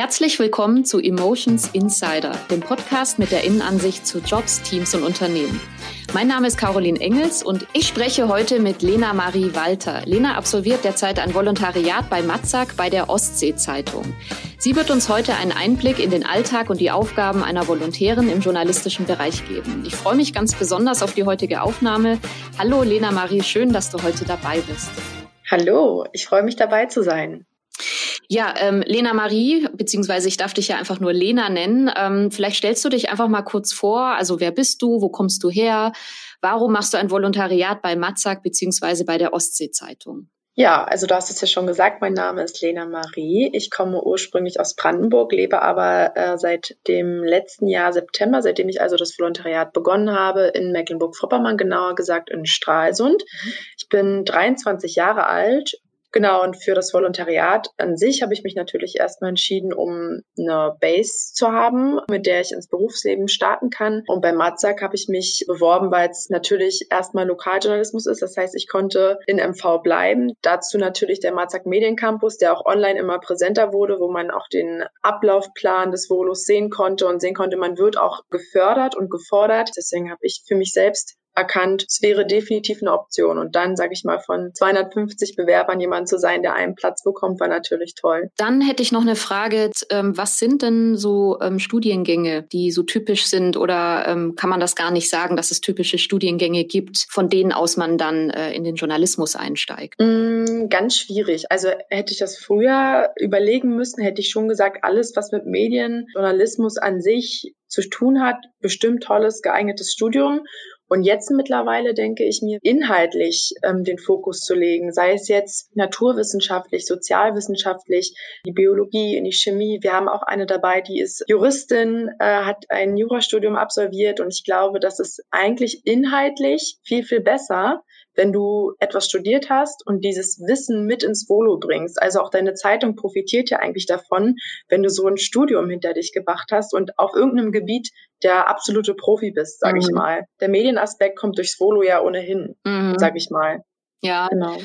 Herzlich willkommen zu Emotions Insider, dem Podcast mit der Innenansicht zu Jobs, Teams und Unternehmen. Mein Name ist Caroline Engels und ich spreche heute mit Lena Marie Walter. Lena absolviert derzeit ein Volontariat bei Matzak bei der Ostsee-Zeitung. Sie wird uns heute einen Einblick in den Alltag und die Aufgaben einer Volontärin im journalistischen Bereich geben. Ich freue mich ganz besonders auf die heutige Aufnahme. Hallo Lena Marie, schön, dass du heute dabei bist. Hallo, ich freue mich dabei zu sein. Ja, ähm, Lena Marie, beziehungsweise ich darf dich ja einfach nur Lena nennen. Ähm, vielleicht stellst du dich einfach mal kurz vor. Also wer bist du? Wo kommst du her? Warum machst du ein Volontariat bei Matzak beziehungsweise bei der Ostsee-Zeitung? Ja, also du hast es ja schon gesagt, mein Name ist Lena Marie. Ich komme ursprünglich aus Brandenburg, lebe aber äh, seit dem letzten Jahr September, seitdem ich also das Volontariat begonnen habe, in Mecklenburg-Vorpommern, genauer gesagt in Stralsund. Mhm. Ich bin 23 Jahre alt Genau, und für das Volontariat an sich habe ich mich natürlich erstmal entschieden, um eine Base zu haben, mit der ich ins Berufsleben starten kann. Und bei Matzak habe ich mich beworben, weil es natürlich erstmal Lokaljournalismus ist. Das heißt, ich konnte in MV bleiben. Dazu natürlich der Matzak Mediencampus, der auch online immer präsenter wurde, wo man auch den Ablaufplan des Volos sehen konnte und sehen konnte, man wird auch gefördert und gefordert. Deswegen habe ich für mich selbst erkannt, es wäre definitiv eine Option. Und dann, sage ich mal, von 250 Bewerbern jemand zu sein, der einen Platz bekommt, war natürlich toll. Dann hätte ich noch eine Frage. Ähm, was sind denn so ähm, Studiengänge, die so typisch sind? Oder ähm, kann man das gar nicht sagen, dass es typische Studiengänge gibt, von denen aus man dann äh, in den Journalismus einsteigt? Mm, ganz schwierig. Also hätte ich das früher überlegen müssen, hätte ich schon gesagt, alles, was mit Medien, Journalismus an sich zu tun hat, bestimmt tolles, geeignetes Studium. Und jetzt mittlerweile denke ich mir, inhaltlich ähm, den Fokus zu legen, sei es jetzt naturwissenschaftlich, sozialwissenschaftlich, die Biologie, die Chemie. Wir haben auch eine dabei, die ist Juristin, äh, hat ein Jurastudium absolviert und ich glaube, das ist eigentlich inhaltlich viel, viel besser, wenn du etwas studiert hast und dieses Wissen mit ins Volo bringst. Also auch deine Zeitung profitiert ja eigentlich davon, wenn du so ein Studium hinter dich gebracht hast und auf irgendeinem Gebiet der absolute Profi bist, sage mhm. ich mal. Der Medienaspekt kommt durchs Volo ja ohnehin, mhm. sage ich mal. Ja, genau.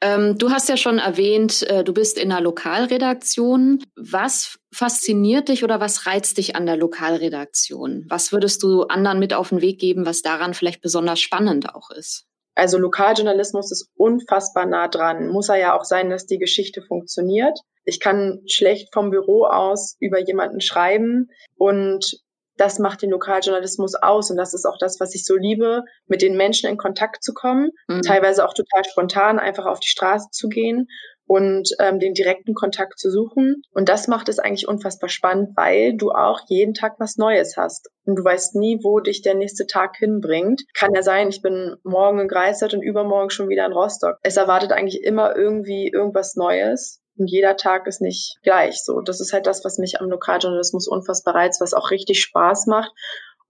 Ähm, du hast ja schon erwähnt, äh, du bist in einer Lokalredaktion. Was fasziniert dich oder was reizt dich an der Lokalredaktion? Was würdest du anderen mit auf den Weg geben, was daran vielleicht besonders spannend auch ist? Also Lokaljournalismus ist unfassbar nah dran. Muss er ja auch sein, dass die Geschichte funktioniert. Ich kann schlecht vom Büro aus über jemanden schreiben und das macht den Lokaljournalismus aus und das ist auch das, was ich so liebe, mit den Menschen in Kontakt zu kommen, mhm. teilweise auch total spontan einfach auf die Straße zu gehen und ähm, den direkten Kontakt zu suchen. Und das macht es eigentlich unfassbar spannend, weil du auch jeden Tag was Neues hast. Und du weißt nie, wo dich der nächste Tag hinbringt. Kann ja sein, ich bin morgen in Greifswald und übermorgen schon wieder in Rostock. Es erwartet eigentlich immer irgendwie irgendwas Neues. Und jeder Tag ist nicht gleich so. Das ist halt das, was mich am Lokaljournalismus unfassbar reizt, was auch richtig Spaß macht.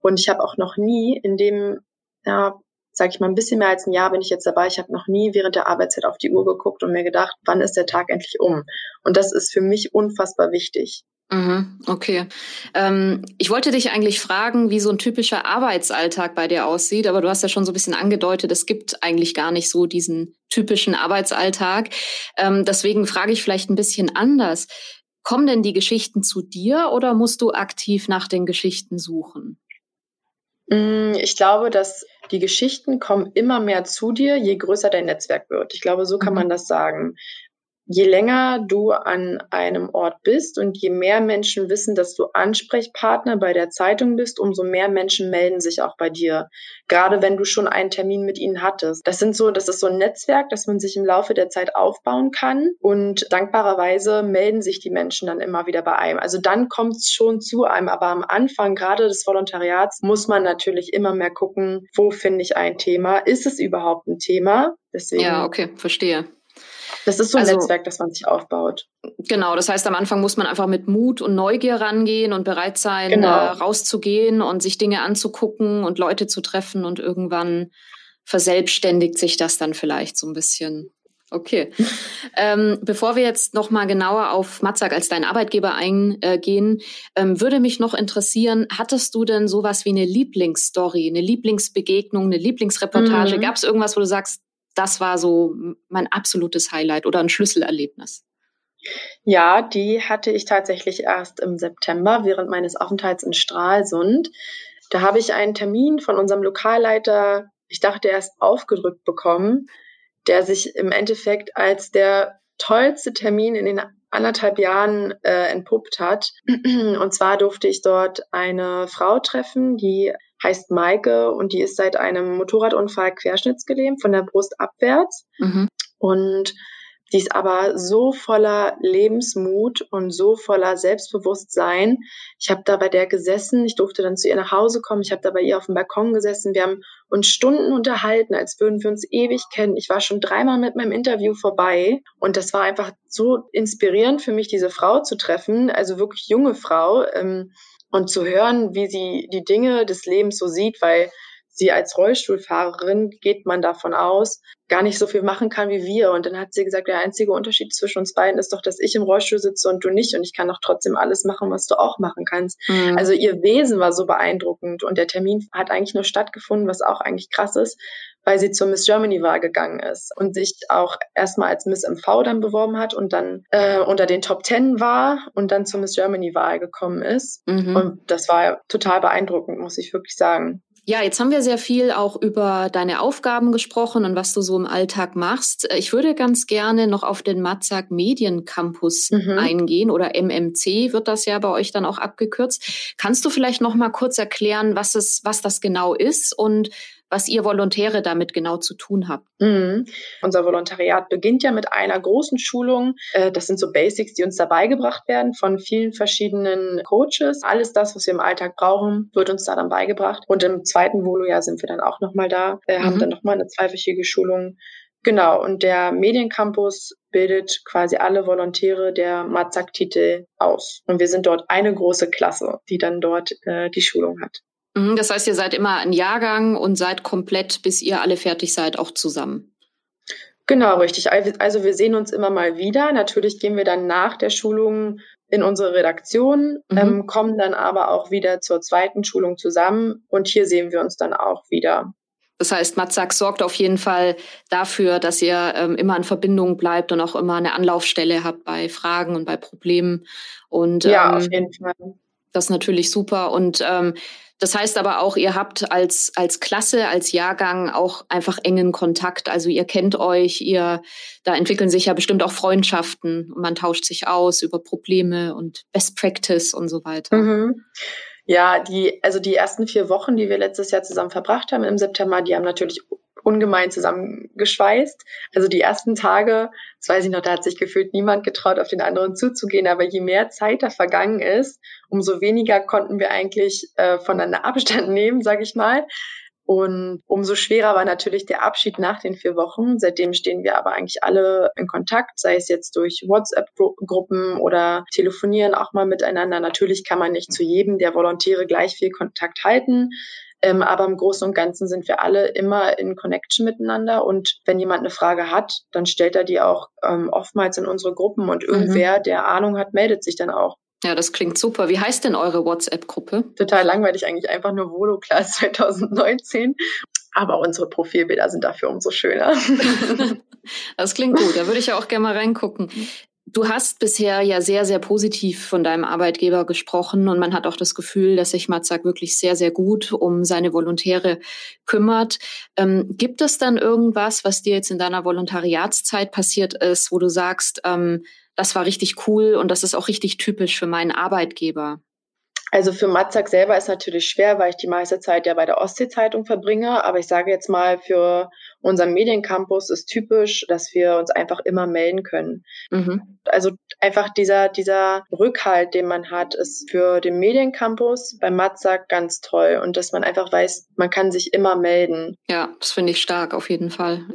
Und ich habe auch noch nie in dem ja, sage ich mal, ein bisschen mehr als ein Jahr bin ich jetzt dabei. Ich habe noch nie während der Arbeitszeit auf die Uhr geguckt und mir gedacht, wann ist der Tag endlich um? Und das ist für mich unfassbar wichtig. Mhm, okay. Ähm, ich wollte dich eigentlich fragen, wie so ein typischer Arbeitsalltag bei dir aussieht, aber du hast ja schon so ein bisschen angedeutet, es gibt eigentlich gar nicht so diesen typischen Arbeitsalltag. Ähm, deswegen frage ich vielleicht ein bisschen anders. Kommen denn die Geschichten zu dir oder musst du aktiv nach den Geschichten suchen? Mm, ich glaube, dass die Geschichten kommen immer mehr zu dir, je größer dein Netzwerk wird. Ich glaube, so kann mhm. man das sagen je länger du an einem Ort bist und je mehr Menschen wissen, dass du Ansprechpartner bei der Zeitung bist, umso mehr Menschen melden sich auch bei dir. Gerade wenn du schon einen Termin mit ihnen hattest. Das sind so, das ist so ein Netzwerk, das man sich im Laufe der Zeit aufbauen kann. Und dankbarerweise melden sich die Menschen dann immer wieder bei einem. Also dann kommt es schon zu einem. Aber am Anfang, gerade des Volontariats, muss man natürlich immer mehr gucken, wo finde ich ein Thema? Ist es überhaupt ein Thema? Deswegen. Ja, okay, verstehe. Das ist so ein also, Netzwerk, das man sich aufbaut. Genau, das heißt, am Anfang muss man einfach mit Mut und Neugier rangehen und bereit sein, genau. äh, rauszugehen und sich Dinge anzugucken und Leute zu treffen und irgendwann verselbstständigt sich das dann vielleicht so ein bisschen. Okay. ähm, bevor wir jetzt noch mal genauer auf Matzak als dein Arbeitgeber eingehen, ähm, würde mich noch interessieren, hattest du denn sowas wie eine Lieblingsstory, eine Lieblingsbegegnung, eine Lieblingsreportage? Mhm. Gab es irgendwas, wo du sagst, das war so mein absolutes Highlight oder ein Schlüsselerlebnis. Ja, die hatte ich tatsächlich erst im September während meines Aufenthalts in Stralsund. Da habe ich einen Termin von unserem Lokalleiter, ich dachte erst aufgedrückt bekommen, der sich im Endeffekt als der tollste Termin in den anderthalb Jahren äh, entpuppt hat. Und zwar durfte ich dort eine Frau treffen, die heißt Maike und die ist seit einem Motorradunfall querschnittsgelähmt von der Brust abwärts. Mhm. Und die ist aber so voller Lebensmut und so voller Selbstbewusstsein. Ich habe da bei der gesessen, ich durfte dann zu ihr nach Hause kommen, ich habe da bei ihr auf dem Balkon gesessen, wir haben uns Stunden unterhalten, als würden wir uns ewig kennen. Ich war schon dreimal mit meinem Interview vorbei und das war einfach so inspirierend für mich, diese Frau zu treffen, also wirklich junge Frau ähm, und zu hören, wie sie die Dinge des Lebens so sieht, weil sie als Rollstuhlfahrerin geht man davon aus, gar nicht so viel machen kann wie wir. Und dann hat sie gesagt, der einzige Unterschied zwischen uns beiden ist doch, dass ich im Rollstuhl sitze und du nicht. Und ich kann doch trotzdem alles machen, was du auch machen kannst. Mhm. Also ihr Wesen war so beeindruckend. Und der Termin hat eigentlich nur stattgefunden, was auch eigentlich krass ist, weil sie zur Miss Germany Wahl gegangen ist und sich auch erstmal als Miss MV dann beworben hat und dann äh, unter den Top Ten war und dann zur Miss Germany Wahl gekommen ist. Mhm. Und das war total beeindruckend, muss ich wirklich sagen. Ja, jetzt haben wir sehr viel auch über deine Aufgaben gesprochen und was du so im Alltag machst. Ich würde ganz gerne noch auf den Matzak Mediencampus mhm. eingehen oder MMC wird das ja bei euch dann auch abgekürzt. Kannst du vielleicht noch mal kurz erklären, was es, was das genau ist und was ihr Volontäre damit genau zu tun habt. Mhm. Unser Volontariat beginnt ja mit einer großen Schulung. Äh, das sind so Basics, die uns dabei gebracht werden von vielen verschiedenen Coaches. Alles das, was wir im Alltag brauchen, wird uns da dann beigebracht. Und im zweiten Volo-Jahr sind wir dann auch nochmal da, wir haben mhm. dann nochmal eine zweiwöchige Schulung. Genau, und der Mediencampus bildet quasi alle Volontäre der Mazak-Titel aus. Und wir sind dort eine große Klasse, die dann dort äh, die Schulung hat. Mhm, das heißt, ihr seid immer ein Jahrgang und seid komplett, bis ihr alle fertig seid, auch zusammen. Genau, richtig. Also wir sehen uns immer mal wieder. Natürlich gehen wir dann nach der Schulung in unsere Redaktion, mhm. ähm, kommen dann aber auch wieder zur zweiten Schulung zusammen und hier sehen wir uns dann auch wieder. Das heißt, Matzak sorgt auf jeden Fall dafür, dass ihr ähm, immer in Verbindung bleibt und auch immer eine Anlaufstelle habt bei Fragen und bei Problemen. Und ja, ähm, auf jeden Fall. Das ist natürlich super. Und ähm, das heißt aber auch, ihr habt als, als Klasse, als Jahrgang auch einfach engen Kontakt. Also ihr kennt euch, ihr, da entwickeln sich ja bestimmt auch Freundschaften und man tauscht sich aus über Probleme und Best Practice und so weiter. Mhm. Ja, die, also die ersten vier Wochen, die wir letztes Jahr zusammen verbracht haben im September, die haben natürlich ungemein zusammengeschweißt. Also die ersten Tage, das weiß ich noch, da hat sich gefühlt niemand getraut, auf den anderen zuzugehen. Aber je mehr Zeit da vergangen ist, umso weniger konnten wir eigentlich äh, voneinander Abstand nehmen, sage ich mal. Und umso schwerer war natürlich der Abschied nach den vier Wochen. Seitdem stehen wir aber eigentlich alle in Kontakt, sei es jetzt durch WhatsApp-Gruppen oder telefonieren auch mal miteinander. Natürlich kann man nicht zu jedem der Volontäre gleich viel Kontakt halten. Ähm, aber im Großen und Ganzen sind wir alle immer in Connection miteinander. Und wenn jemand eine Frage hat, dann stellt er die auch ähm, oftmals in unsere Gruppen und mhm. irgendwer, mhm. der Ahnung hat, meldet sich dann auch. Ja, das klingt super. Wie heißt denn eure WhatsApp-Gruppe? Total langweilig eigentlich, einfach nur Volo Class 2019. Aber unsere Profilbilder sind dafür umso schöner. das klingt gut. Da würde ich ja auch gerne mal reingucken. Du hast bisher ja sehr, sehr positiv von deinem Arbeitgeber gesprochen und man hat auch das Gefühl, dass sich Matzak wirklich sehr, sehr gut um seine Volontäre kümmert. Ähm, gibt es dann irgendwas, was dir jetzt in deiner Volontariatszeit passiert ist, wo du sagst, ähm, das war richtig cool und das ist auch richtig typisch für meinen Arbeitgeber? Also für Matzak selber ist natürlich schwer, weil ich die meiste Zeit ja bei der Ostsee-Zeitung verbringe. Aber ich sage jetzt mal, für unseren Mediencampus ist typisch, dass wir uns einfach immer melden können. Mhm. Also einfach dieser, dieser Rückhalt, den man hat, ist für den Mediencampus bei Matzak ganz toll. Und dass man einfach weiß, man kann sich immer melden. Ja, das finde ich stark, auf jeden Fall.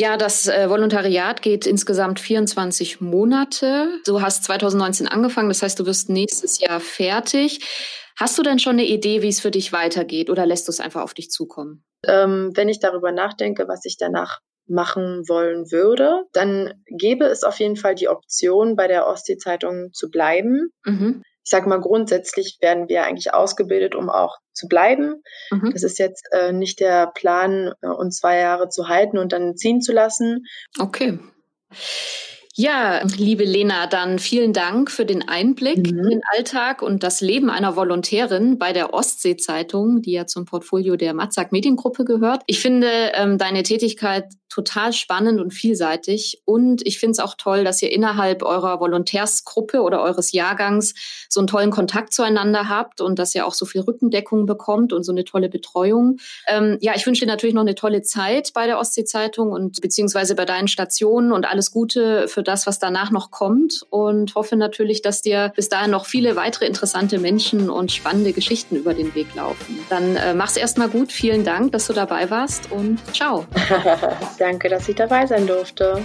Ja, das äh, Volontariat geht insgesamt 24 Monate. Du hast 2019 angefangen, das heißt, du wirst nächstes Jahr fertig. Hast du denn schon eine Idee, wie es für dich weitergeht oder lässt du es einfach auf dich zukommen? Ähm, wenn ich darüber nachdenke, was ich danach machen wollen würde, dann gäbe es auf jeden Fall die Option, bei der Ostsee-Zeitung zu bleiben. Mhm ich sage mal, grundsätzlich werden wir eigentlich ausgebildet, um auch zu bleiben. Mhm. Das ist jetzt äh, nicht der Plan, äh, uns zwei Jahre zu halten und dann ziehen zu lassen. Okay. Ja, liebe Lena, dann vielen Dank für den Einblick mhm. in den Alltag und das Leben einer Volontärin bei der Ostsee-Zeitung, die ja zum Portfolio der Matzak Mediengruppe gehört. Ich finde ähm, deine Tätigkeit total spannend und vielseitig. Und ich finde es auch toll, dass ihr innerhalb eurer Volontärsgruppe oder eures Jahrgangs so einen tollen Kontakt zueinander habt und dass ihr auch so viel Rückendeckung bekommt und so eine tolle Betreuung. Ähm, ja, ich wünsche dir natürlich noch eine tolle Zeit bei der Ostsee-Zeitung und beziehungsweise bei deinen Stationen und alles Gute für das, was danach noch kommt und hoffe natürlich, dass dir bis dahin noch viele weitere interessante Menschen und spannende Geschichten über den Weg laufen. Dann äh, mach's erstmal gut. Vielen Dank, dass du dabei warst und ciao. Danke, dass ich dabei sein durfte.